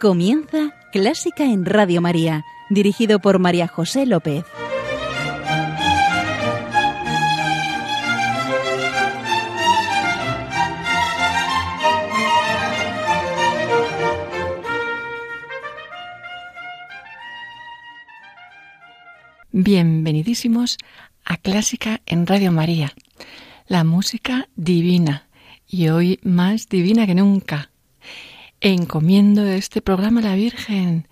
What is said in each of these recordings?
Comienza Clásica en Radio María, dirigido por María José López. Bienvenidísimos a Clásica en Radio María, la música divina y hoy más divina que nunca. Encomiendo este programa a la Virgen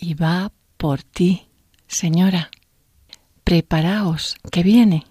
y va por ti, Señora. Preparaos, que viene.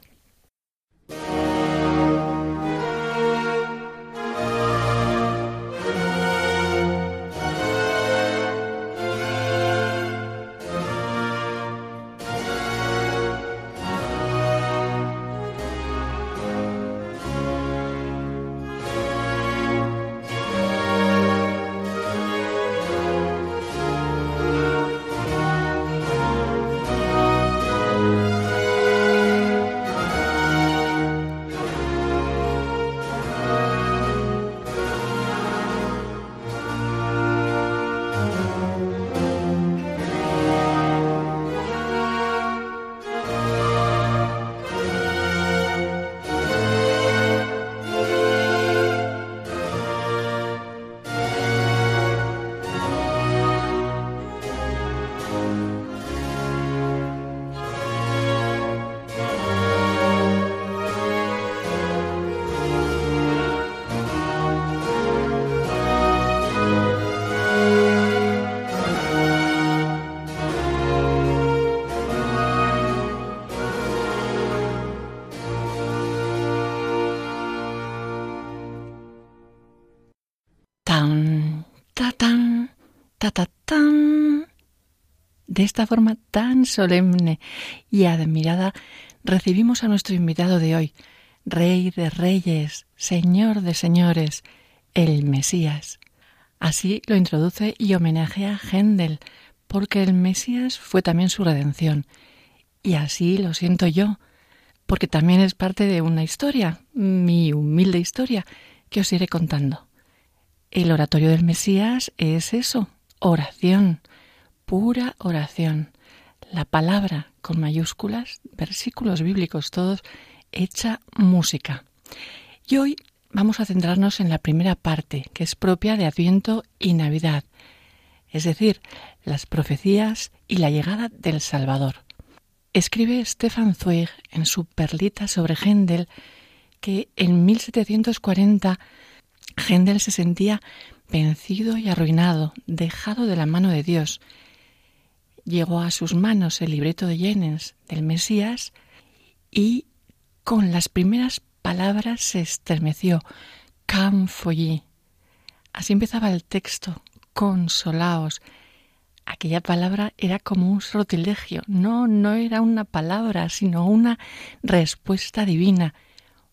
Esta forma tan solemne y admirada recibimos a nuestro invitado de hoy, Rey de Reyes, Señor de Señores, el Mesías. Así lo introduce y homenajea a Händel, porque el Mesías fue también su redención. Y así lo siento yo, porque también es parte de una historia, mi humilde historia, que os iré contando. El oratorio del Mesías es eso, oración, pura oración. La palabra con mayúsculas, versículos bíblicos todos, hecha música. Y hoy vamos a centrarnos en la primera parte, que es propia de Adviento y Navidad, es decir, las profecías y la llegada del Salvador. Escribe Stefan Zweig en su perlita sobre Händel que en 1740 Händel se sentía vencido y arruinado, dejado de la mano de Dios. Llegó a sus manos el libreto de Jennens del Mesías y con las primeras palabras se estremeció. Camfollí. Así empezaba el texto. Consolaos. Aquella palabra era como un sortilegio. No, no era una palabra, sino una respuesta divina,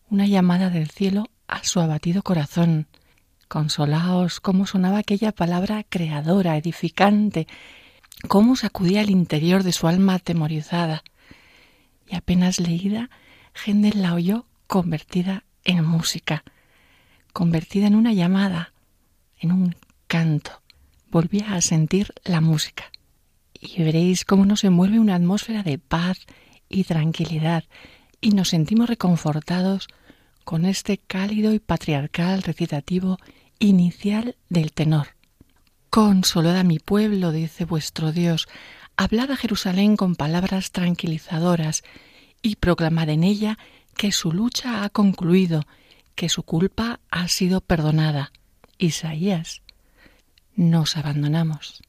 una llamada del cielo a su abatido corazón. Consolaos, cómo sonaba aquella palabra creadora, edificante, cómo sacudía el interior de su alma atemorizada. Y apenas leída, Händel la oyó convertida en música, convertida en una llamada, en un canto. Volvía a sentir la música. Y veréis cómo nos envuelve una atmósfera de paz y tranquilidad, y nos sentimos reconfortados con este cálido y patriarcal recitativo inicial del tenor. Consolad a mi pueblo, dice vuestro Dios, hablad a Jerusalén con palabras tranquilizadoras y proclamad en ella que su lucha ha concluido, que su culpa ha sido perdonada. Isaías, nos abandonamos.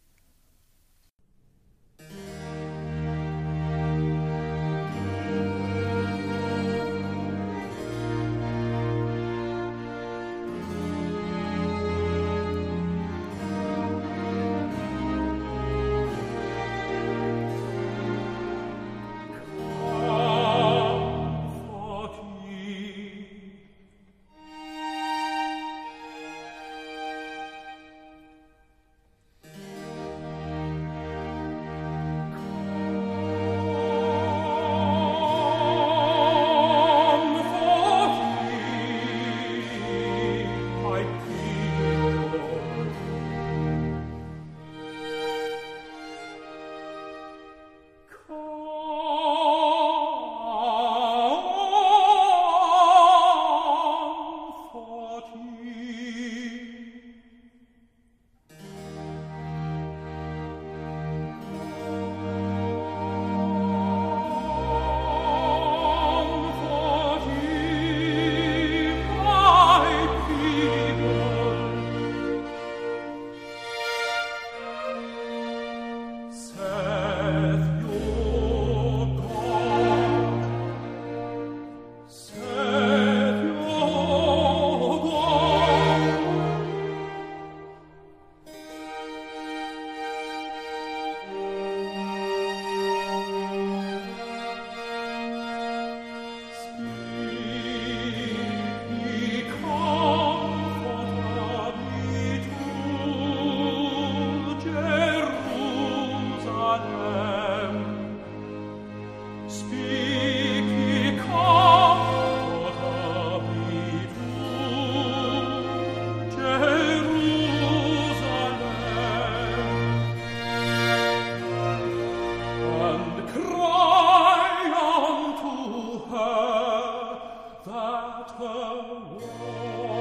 Senhor.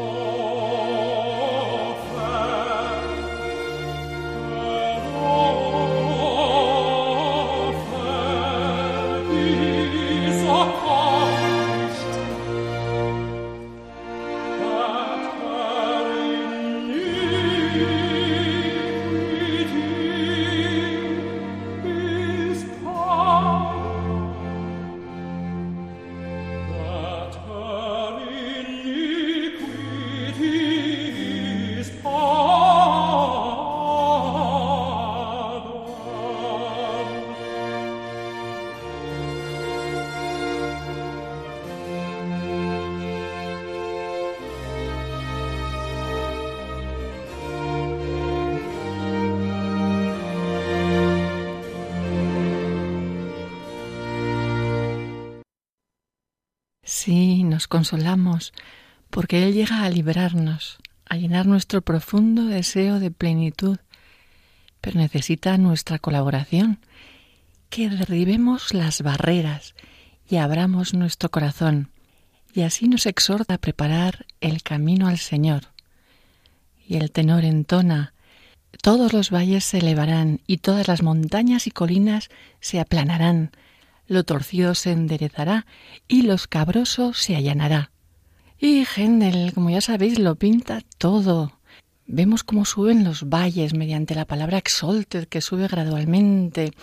Consolamos, porque Él llega a liberarnos, a llenar nuestro profundo deseo de plenitud, pero necesita nuestra colaboración, que derribemos las barreras y abramos nuestro corazón, y así nos exhorta a preparar el camino al Señor. Y el tenor entona, todos los valles se elevarán y todas las montañas y colinas se aplanarán, lo torcido se enderezará y lo escabroso se allanará. Y Händel, como ya sabéis, lo pinta todo. Vemos cómo suben los valles mediante la palabra exalted, que sube gradualmente.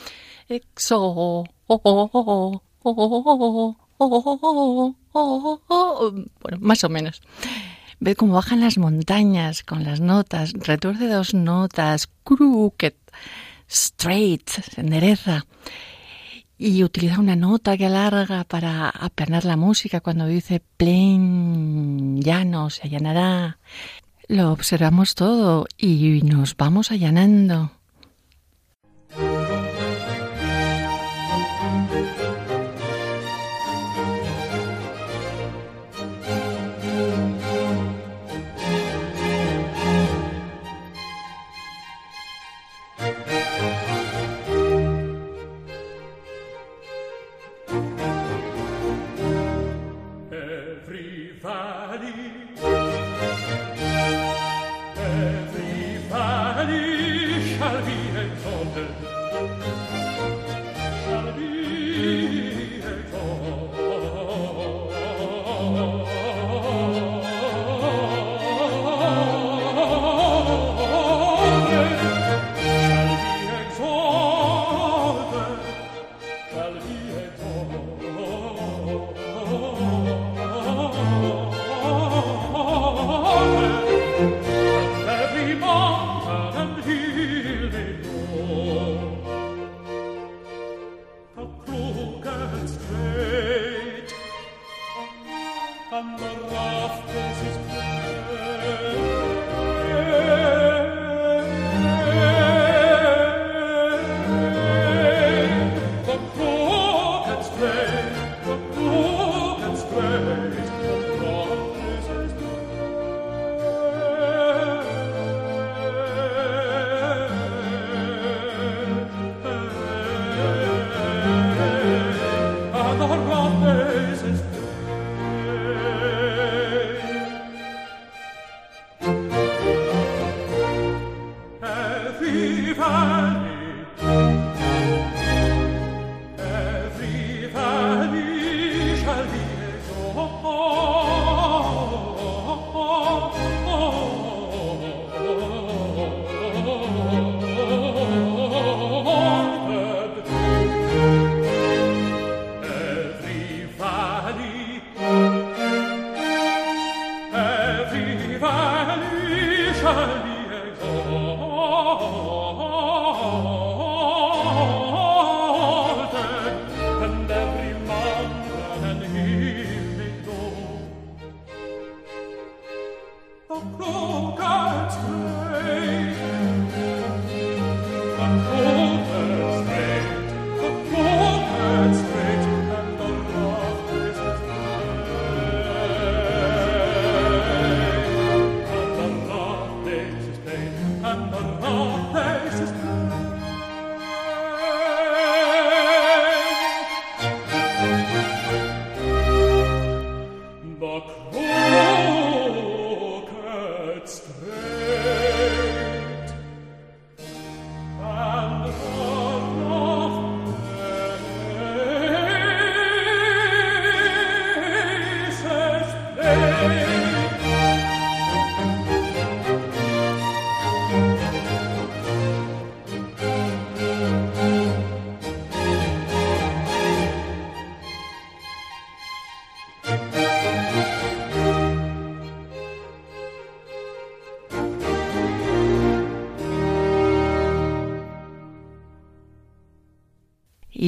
Exo. Bueno, más o menos. Ve cómo bajan las montañas con las notas, retuerce dos notas, crooked, straight, se endereza y utiliza una nota que alarga para aplanar la música cuando dice plain, llano, se allanará. Lo observamos todo y nos vamos allanando.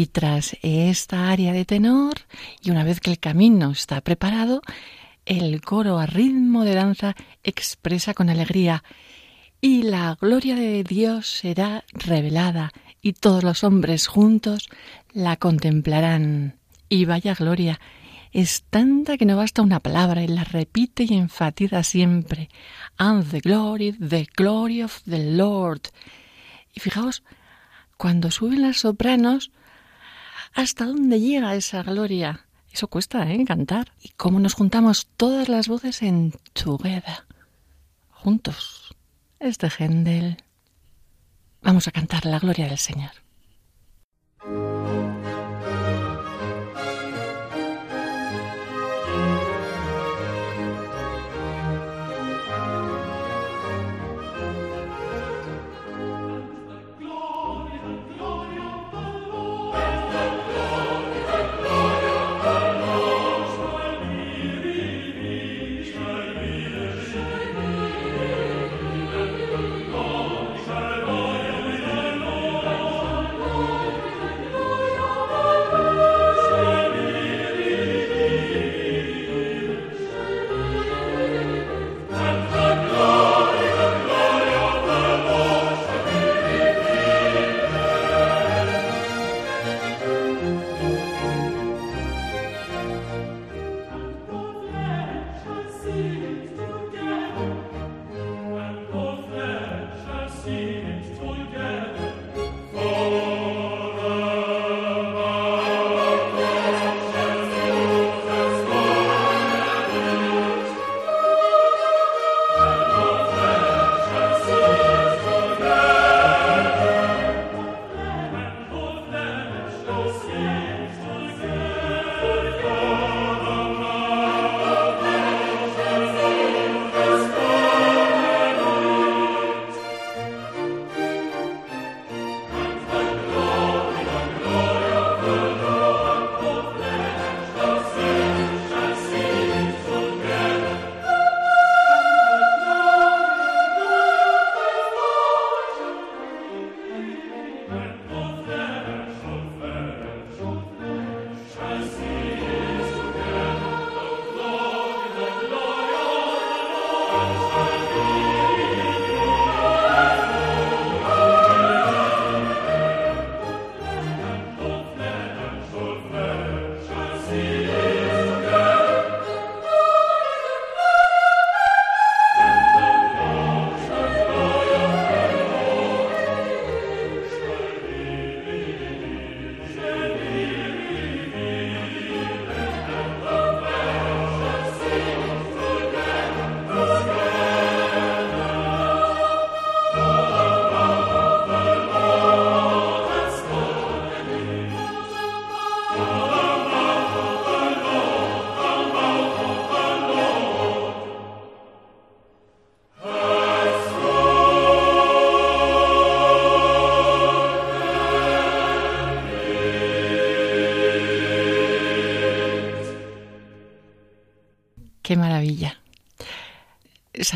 Y tras esta área de tenor, y una vez que el camino está preparado, el coro a ritmo de danza expresa con alegría y la gloria de Dios será revelada y todos los hombres juntos la contemplarán. Y vaya gloria, es tanta que no basta una palabra y la repite y enfatiza siempre. And the glory, the glory of the Lord. Y fijaos, cuando suben las sopranos, ¿hasta dónde llega esa gloria? Eso cuesta, ¿eh? Cantar. Y cómo nos juntamos todas las voces en together. Juntos. Este Händel. Vamos a cantar la gloria del Señor.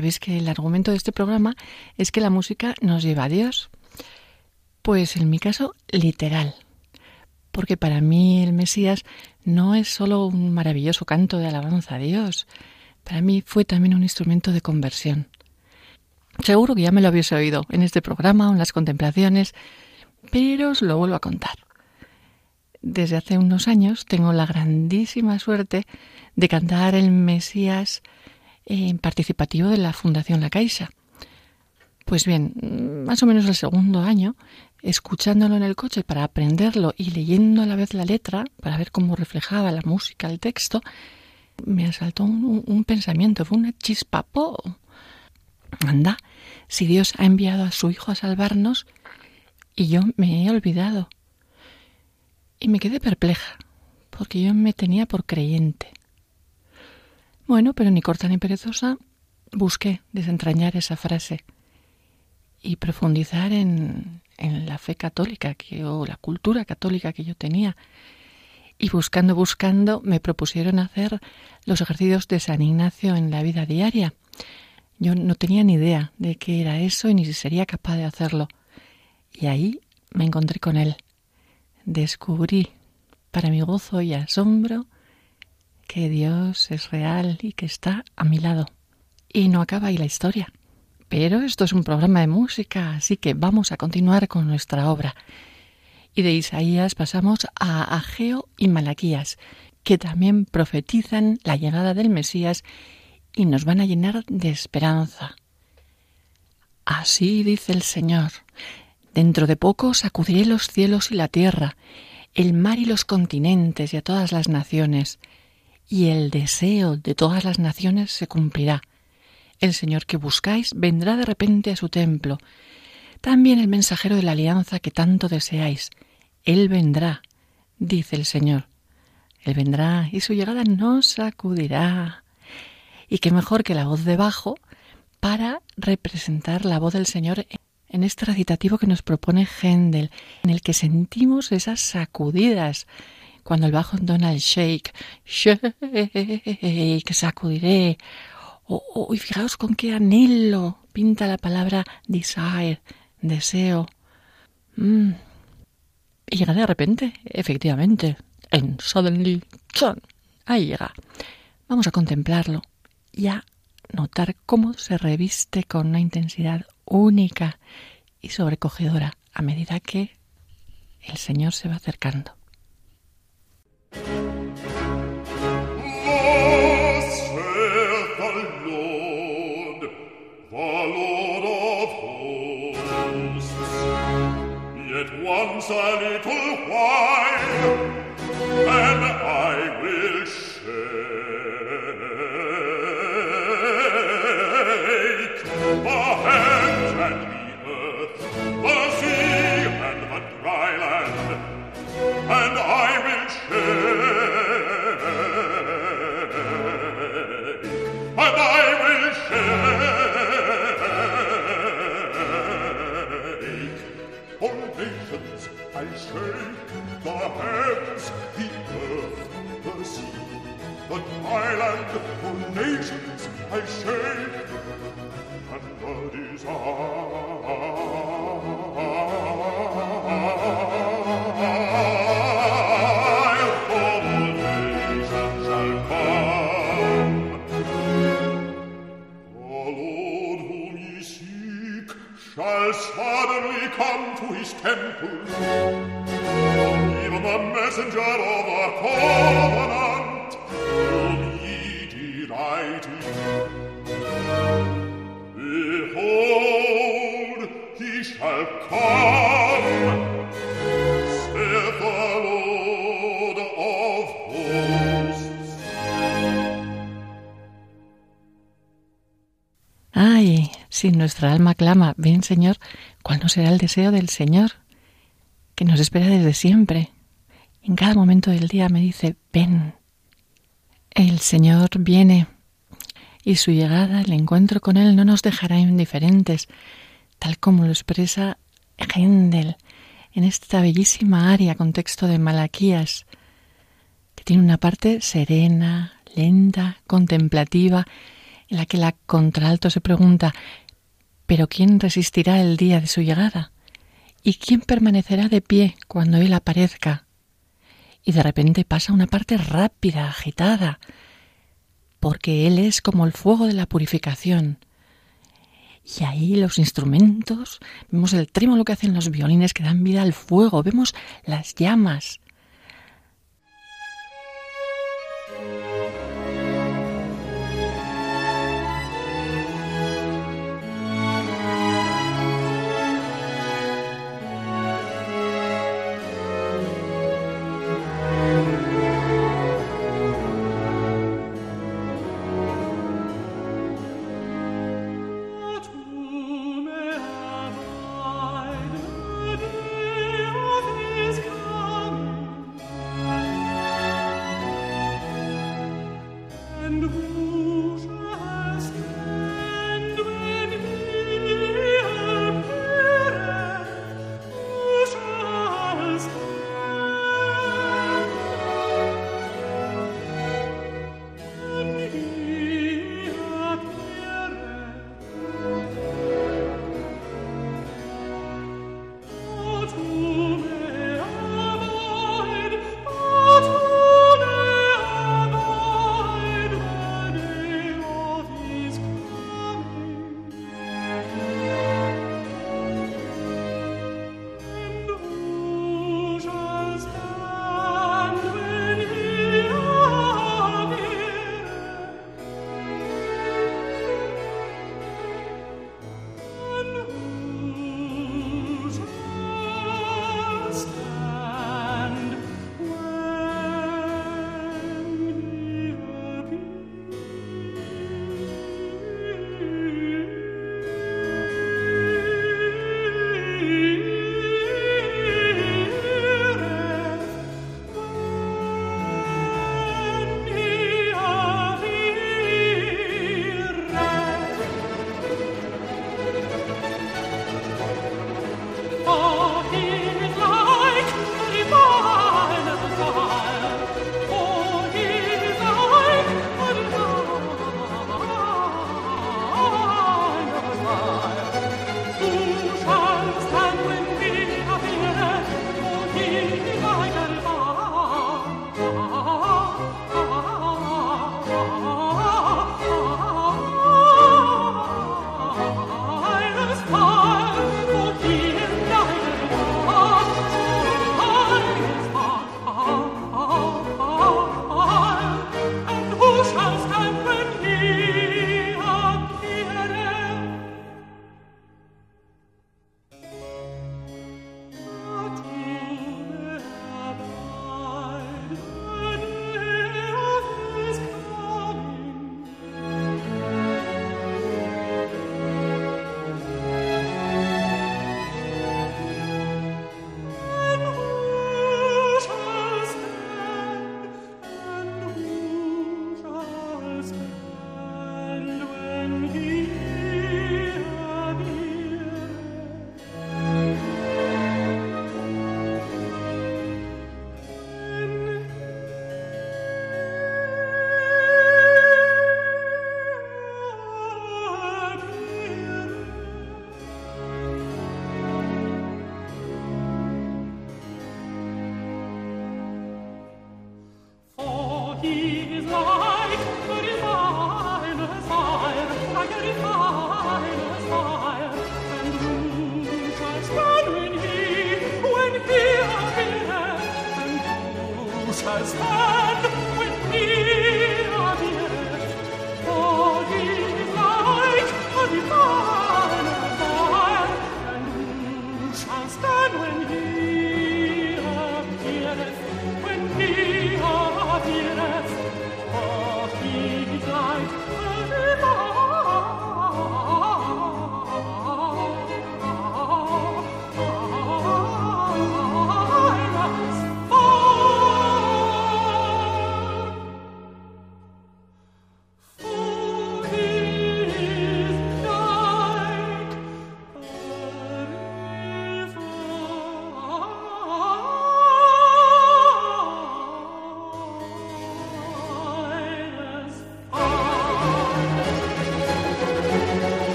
Sabéis que el argumento de este programa es que la música nos lleva a Dios. Pues en mi caso, literal. Porque para mí el Mesías no es solo un maravilloso canto de alabanza a Dios. Para mí fue también un instrumento de conversión. Seguro que ya me lo habéis oído en este programa o en las contemplaciones, pero os lo vuelvo a contar. Desde hace unos años tengo la grandísima suerte de cantar el Mesías participativo de la Fundación La Caixa. Pues bien, más o menos el segundo año, escuchándolo en el coche para aprenderlo y leyendo a la vez la letra, para ver cómo reflejaba la música, el texto, me asaltó un, pensamiento, fue una chispa. Anda, si Dios ha enviado a su Hijo a salvarnos y yo me he olvidado. Y me quedé perpleja, porque yo me tenía por creyente. Bueno, pero ni corta ni perezosa, busqué desentrañar esa frase y profundizar en, en la fe católica que, o la cultura católica que yo tenía. Y buscando, buscando, me propusieron hacer los ejercicios de San Ignacio en la vida diaria. Yo no tenía ni idea de qué era eso y ni si sería capaz de hacerlo. Y ahí me encontré con él. descubrí, para mi gozo y asombro, que Dios es real y que está a mi lado. Y no acaba ahí la historia. Pero esto es un programa de música, así que vamos a continuar con nuestra obra. Y de Isaías pasamos a Ageo y Malaquías, que también profetizan la llegada del Mesías y nos van a llenar de esperanza. Así dice el Señor, dentro de poco sacudiré los cielos y la tierra, el mar y los continentes y a todas las naciones, y el deseo de todas las naciones se cumplirá. El Señor que buscáis vendrá de repente a su templo. También el mensajero de la alianza que tanto deseáis. Él vendrá, dice el Señor. Él vendrá y su llegada nos sacudirá. Y qué mejor que la voz de bajo para representar la voz del Señor en este recitativo que nos propone Händel, en el que sentimos esas sacudidas. Cuando el bajo entona el shake, shake, sacudiré. y fijaos con qué anhelo pinta la palabra desire, deseo. Mm. Y llega de repente, efectivamente, en suddenly, ahí llega. Vamos a contemplarlo y a notar cómo se reviste con una intensidad única y sobrecogedora a medida que el Señor se va acercando. salut island for nations I shake and the desire. shall come. The Lord whom ye seek shall suddenly come to his temple. Even the messenger of our covenant. Ay, si nuestra alma clama, ven Señor, ¿cuál no será el deseo del Señor? Que nos espera desde siempre. En cada momento del día me dice, ven. El Señor viene y su llegada, el encuentro con Él no nos dejará indiferentes, tal como lo expresa Händel en esta bellísima aria con texto de Malaquías, que tiene una parte serena, lenta, contemplativa, en la que la contralto se pregunta ¿Pero quién resistirá el día de su llegada? ¿Y quién permanecerá de pie cuando Él aparezca? Y de repente pasa una parte rápida, agitada, porque Él es como el fuego de la purificación. Y ahí los instrumentos, vemos el trémolo que hacen los violines que dan vida al fuego, vemos las llamas, and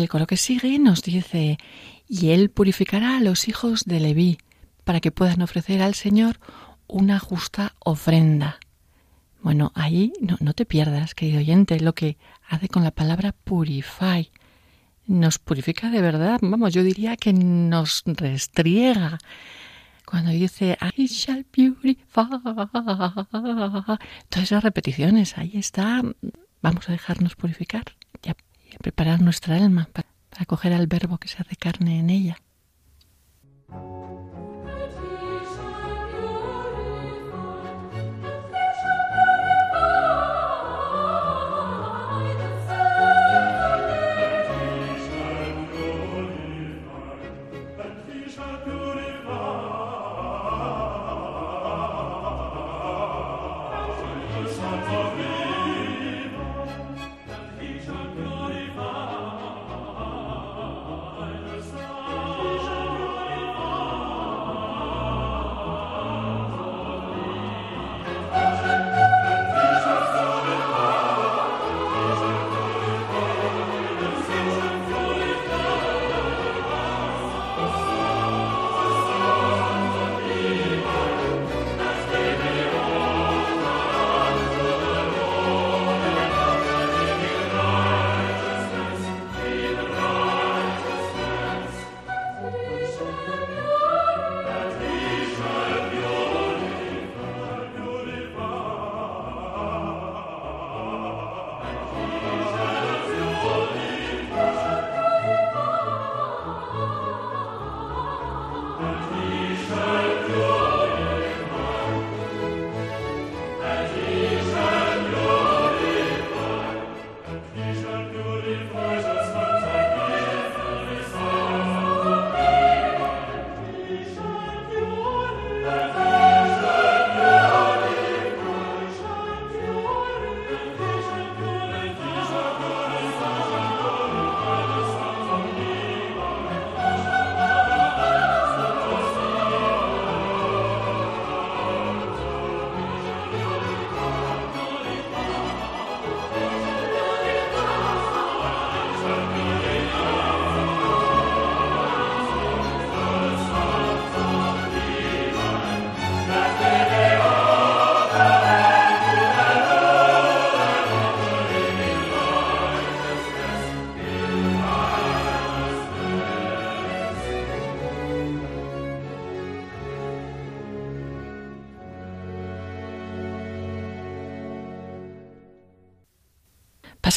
el coro que sigue nos dice, y él purificará a los hijos de Leví, para que puedan ofrecer al Señor una justa ofrenda. Bueno, ahí no, no te pierdas, querido oyente, lo que hace con la palabra purify. Nos purifica de verdad, vamos, yo diría que nos restriega. Cuando dice I shall purify. Todas esas repeticiones, ahí está. Vamos a dejarnos purificar y preparar nuestra alma para, para acoger al verbo que se hace carne en ella.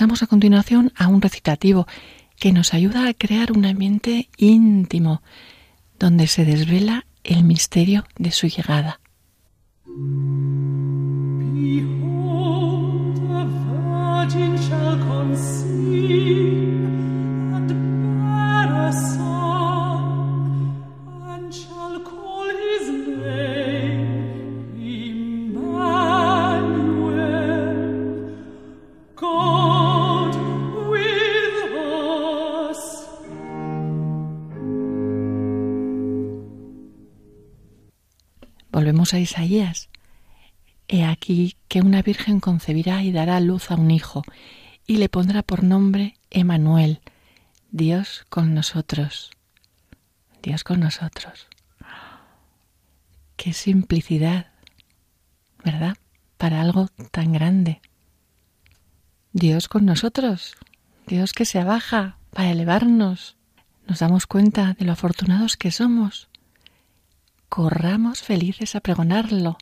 Pasamos a continuación a un recitativo que nos ayuda a crear un ambiente íntimo donde se desvela el misterio de su llegada. Isaías. He aquí que una virgen concebirá y dará luz a un hijo, y le pondrá por nombre Emanuel, Dios con nosotros. Dios con nosotros. Qué simplicidad, ¿verdad? Para algo tan grande. Dios con nosotros, Dios que se abaja para elevarnos. Nos damos cuenta de lo afortunados que somos corramos felices a pregonarlo,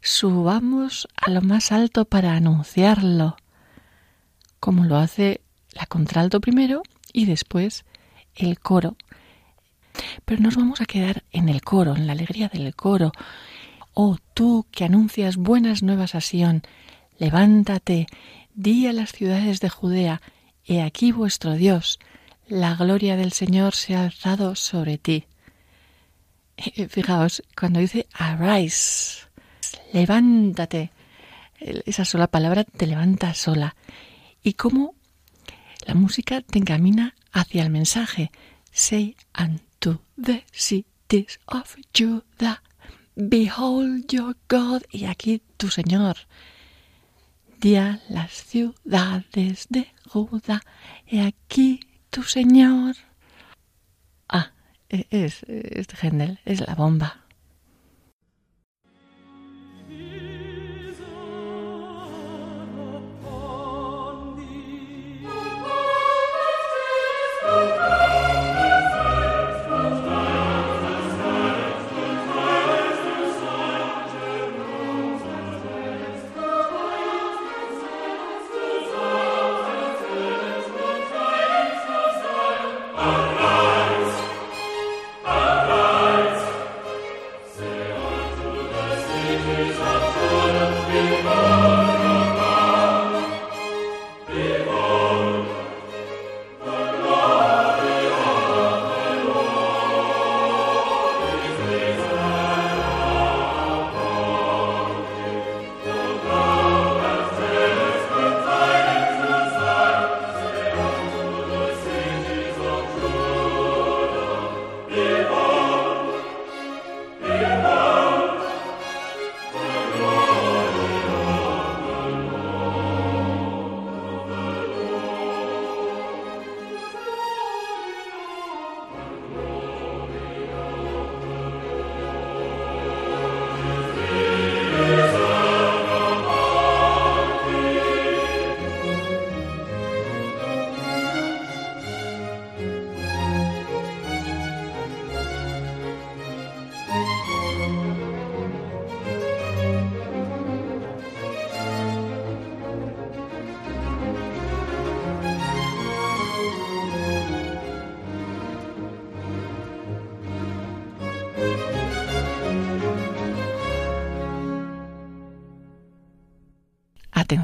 subamos a lo más alto para anunciarlo, como lo hace la contralto primero y después el coro. Pero nos vamos a quedar en el coro, en la alegría del coro. Oh tú que anuncias buenas nuevas a Sión, levántate, di a las ciudades de Judea, he aquí vuestro Dios, la gloria del Señor se ha alzado sobre ti. Fijaos, cuando dice arise, levántate, esa sola palabra te levanta sola. Y cómo la música te encamina hacia el mensaje. Say unto the cities of Judah, behold your God, y aquí tu Señor. Di a las ciudades de Judá, y aquí tu Señor. Ah, e, es, es Händel, es la bomba.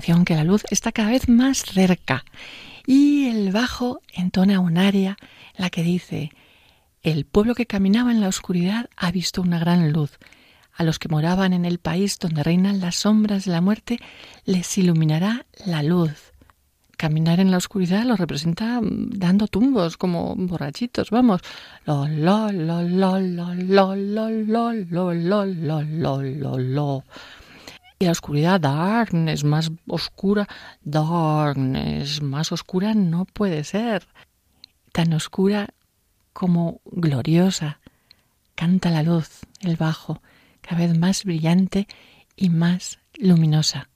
Atención que la luz está cada vez más cerca y el bajo entona un en la que dice El pueblo que caminaba en la oscuridad ha visto una gran luz. A los que moraban en el país donde reinan las sombras de la muerte les iluminará la luz. Caminar en la oscuridad lo representa dando tumbos como borrachitos, vamos. Lo y la oscuridad, darkness, más oscura, darkness, más oscura no puede ser. Tan oscura como gloriosa. Canta la luz, el bajo, cada vez más brillante y más luminosa.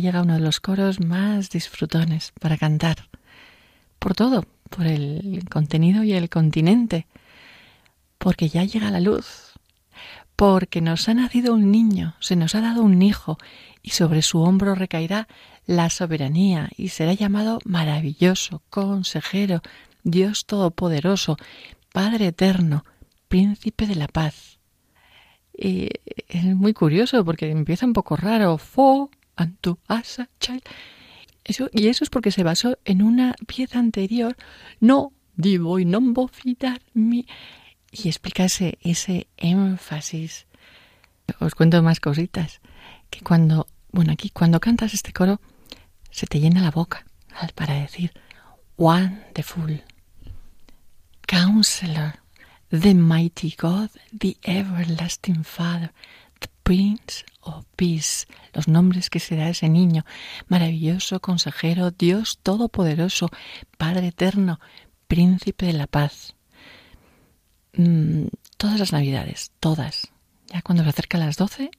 Llega uno de los coros más disfrutones para cantar. Por todo, por el contenido y el continente. Porque ya llega la luz. Porque nos ha nacido un niño, se nos ha dado un hijo, y sobre su hombro recaerá la soberanía, y será llamado maravilloso, consejero, Dios todopoderoso, Padre eterno, príncipe de la paz. Y es muy curioso porque empieza un poco raro. Fo, antu, asa, y eso es porque se basó en una pieza anterior. No, divo y non mi. Y explica ese, ese énfasis. Os cuento más cositas. Que cuando, bueno, aquí, cuando cantas este coro, se te llena la boca para decir wonderful, counselor, the mighty God, the everlasting Father, the Prince of Peace, los nombres que se da a ese niño, maravilloso consejero, Dios todopoderoso, Padre eterno, príncipe de la paz. Mm, todas las navidades, todas. Ya cuando se acerca a las doce,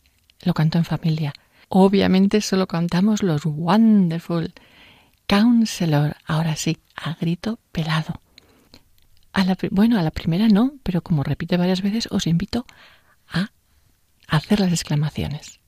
lo canto en familia. Obviamente solo cantamos los Wonderful. Counselor, ahora sí, a grito pelado. A la, bueno, a la primera no, pero como repite varias veces, os invito a hacer las exclamaciones.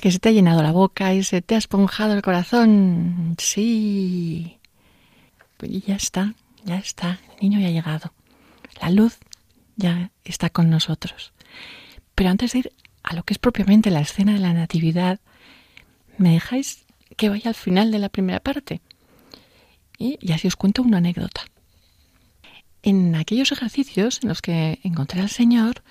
¿A que se te ha llenado la boca y se te ha esponjado el corazón? Sí. Y ya está, ya está. El niño ya ha llegado. La luz ya está con nosotros. Pero antes de ir a lo que es propiamente la escena de la Natividad, ¿me dejáis que vaya al final de la primera parte? Y, y así os cuento una anécdota. En aquellos ejercicios en los que encontré al Señor,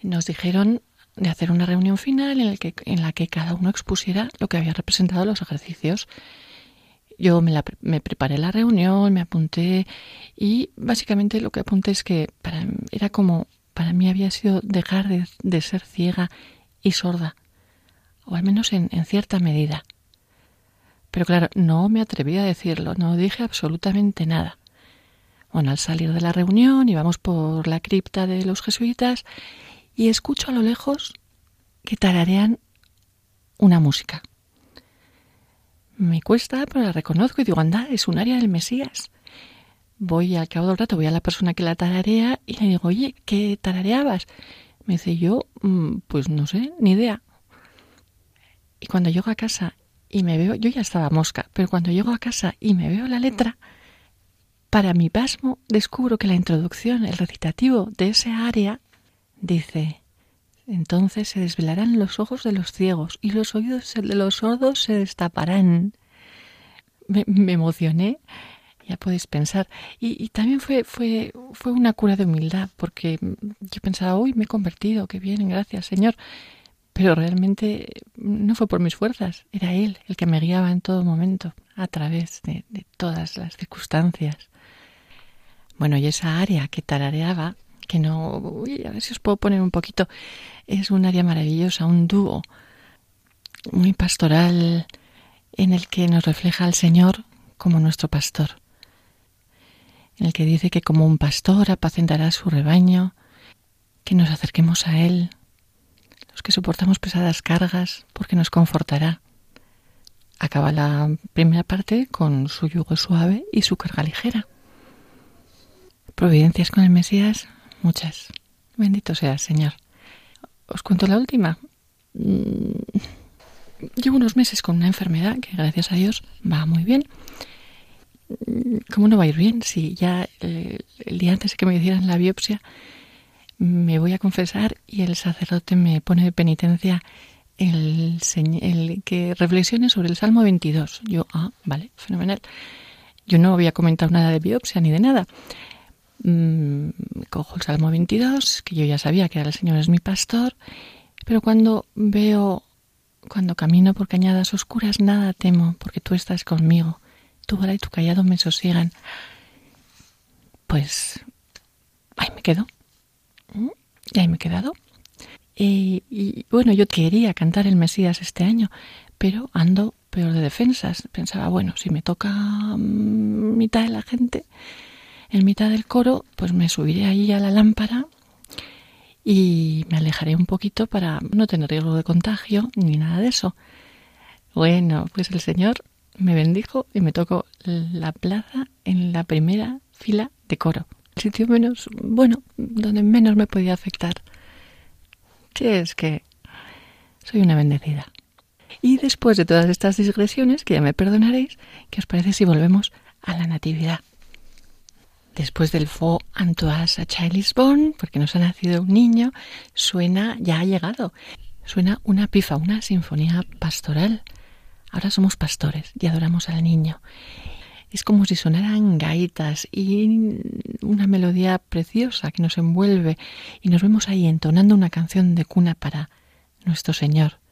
nos dijeron de hacer una reunión final en, el que, en la que cada uno expusiera lo que había representado los ejercicios. Yo me, me, preparé la reunión, me apunté y básicamente lo que apunté es que era como para mí había sido dejar de, de ser ciega y sorda, o al menos en, en cierta medida. Pero claro, no me atreví a decirlo, no dije absolutamente nada. Bueno, al salir de la reunión íbamos por la cripta de los jesuitas y escucho a lo lejos que tararean una música. Me cuesta, pero la reconozco y digo, anda, es un área del Mesías. Voy al cabo del rato, voy a la persona que la tararea y le digo, oye, ¿qué tarareabas? Me dice, yo, mm, pues no sé, ni idea. Y cuando llego a casa y me veo, yo ya estaba mosca, pero cuando llego a casa y me veo la letra, para mi pasmo descubro que la introducción, el recitativo de ese área Dice, entonces se desvelarán los ojos de los ciegos y los oídos de los sordos se destaparán. Me, emocioné, ya podéis pensar. Y, también fue, fue, fue una cura de humildad, porque yo pensaba, uy, me he convertido, qué bien, gracias, Señor. Pero realmente no fue por mis fuerzas, era Él el que me guiaba en todo momento, a través de, de todas las circunstancias. Bueno, y esa área que tarareaba que no, a ver si os puedo poner un poquito, es un área maravillosa, un dúo muy pastoral en el que nos refleja al Señor como nuestro pastor, en el que dice que como un pastor apacentará su rebaño, que nos acerquemos a Él, los que soportamos pesadas cargas, porque nos confortará. Acaba la primera parte con su yugo suave y su carga ligera. Providencias con el Mesías Muchas. Bendito sea, Señor. Os cuento la última. Mm, llevo unos meses con una enfermedad que, gracias a Dios, va muy bien. ¿Cómo no va a ir bien? Si ya eh, el día antes de que me hicieran la biopsia me voy a confesar y el sacerdote me pone de penitencia el, el que reflexione sobre el Salmo 22. Yo, ah, vale, fenomenal. Yo no había comentado nada de biopsia ni de nada. Mm, cojo el Salmo 22, que yo ya sabía que el Señor es mi pastor, pero cuando veo, cuando camino por cañadas oscuras, nada temo, porque tú estás conmigo, tu vara y tu callado me sosiegan. Pues ahí me quedo. ¿Mm? Y ahí me he quedado. Y, y, bueno, yo quería cantar el Mesías este año, pero ando peor de defensas. Pensaba, bueno, si me toca mm, mitad de la gente, en mitad del coro, pues me subiré ahí a la lámpara y me alejaré un poquito para no tener riesgo de contagio ni nada de eso. Bueno, pues el Señor me bendijo y me tocó la plaza en la primera fila de coro. Sitio menos, bueno, donde menos me podía afectar. Sí, es que soy una bendecida. Y después de todas estas digresiones, que ya me perdonaréis, ¿qué os parece si volvemos a la Natividad? Después del Fo Antoise a Child Born, porque nos ha nacido un niño, suena, ya ha llegado, suena una pifa, una sinfonía pastoral. Ahora somos pastores y adoramos al niño. Es como si sonaran gaitas y una melodía preciosa que nos envuelve y nos vemos ahí entonando una canción de cuna para nuestro Señor.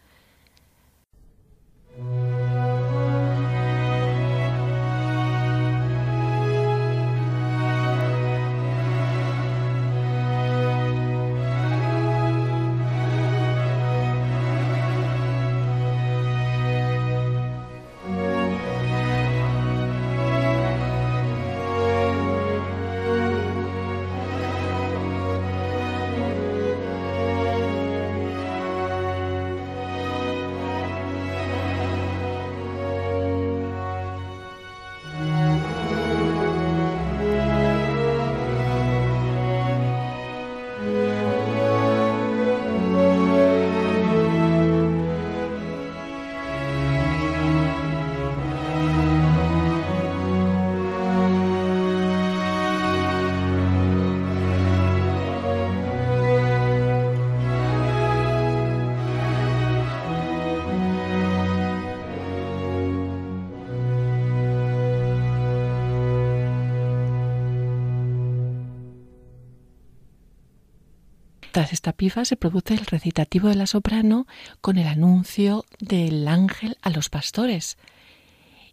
Esta pifa se produce el recitativo de la soprano con el anuncio del ángel a los pastores.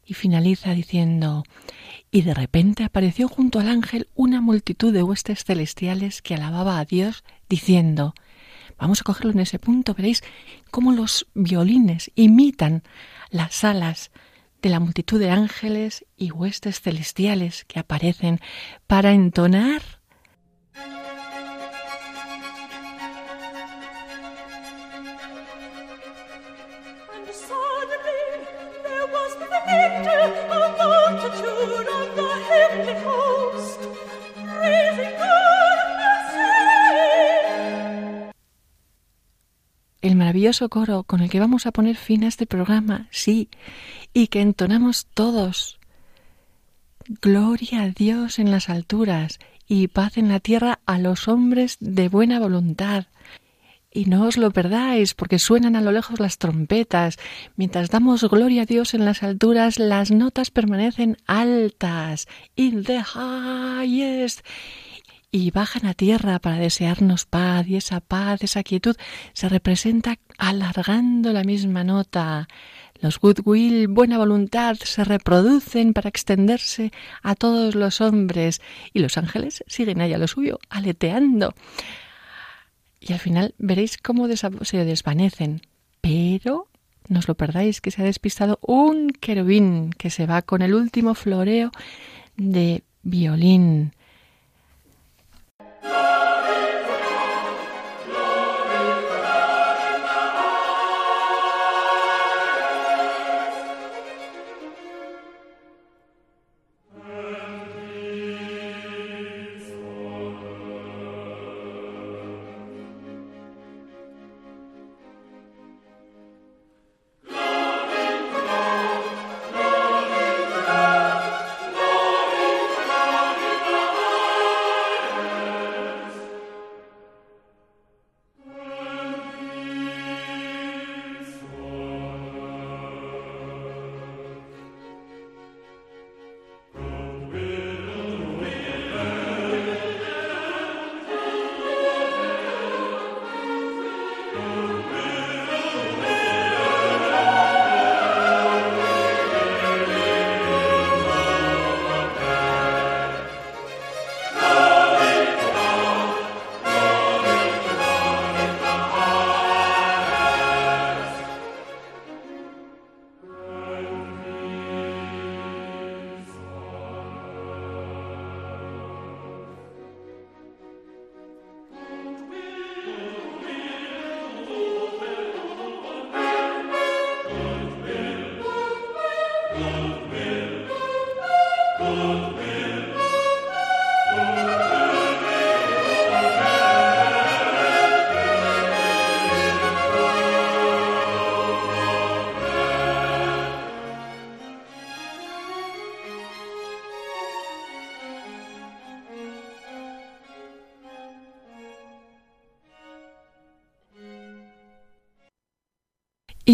Y finaliza diciendo, y de repente apareció junto al ángel una multitud de huestes celestiales que alababa a Dios, diciendo, vamos a cogerlo en ese punto, veréis cómo los violines imitan las alas de la multitud de ángeles y huestes celestiales que aparecen para entonar coro con el que vamos a poner fin a este programa, sí, y que entonamos todos. Gloria a Dios en las alturas y paz en la tierra a los hombres de buena voluntad. Y no os lo perdáis, porque suenan a lo lejos las trompetas. Mientras damos gloria a Dios en las alturas, las notas permanecen altas. In the highest y bajan a tierra para desearnos paz y esa paz, esa quietud se representa alargando la misma nota. Los goodwill, buena voluntad, se reproducen para extenderse a todos los hombres y los ángeles siguen allá lo suyo, aleteando. Y al final veréis cómo se desvanecen. Pero no os lo perdáis que se ha despistado un querubín que se va con el último floreo de violín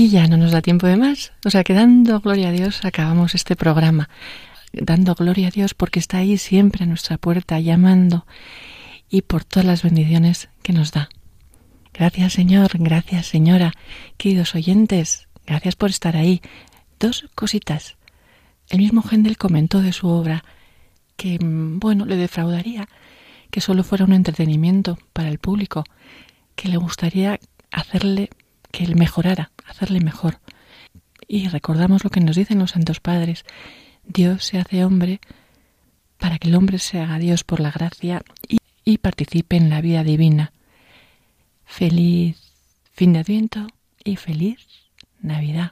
Y ya no nos da tiempo de más. O sea que dando gloria a Dios acabamos este programa. Dando gloria a Dios porque está ahí siempre a nuestra puerta llamando y por todas las bendiciones que nos da. Gracias Señor, gracias Señora, queridos oyentes, gracias por estar ahí. Dos cositas. El mismo Gendel comentó de su obra que, mm, bueno, le defraudaría que solo fuera un entretenimiento para el público, que le gustaría hacerle que él mejorara, hacerle mejor. Y recordamos lo que nos dicen los santos padres. Dios se hace hombre para que el hombre se haga Dios por la gracia y, y participe en la vida divina. Feliz fin de Adviento y feliz Navidad.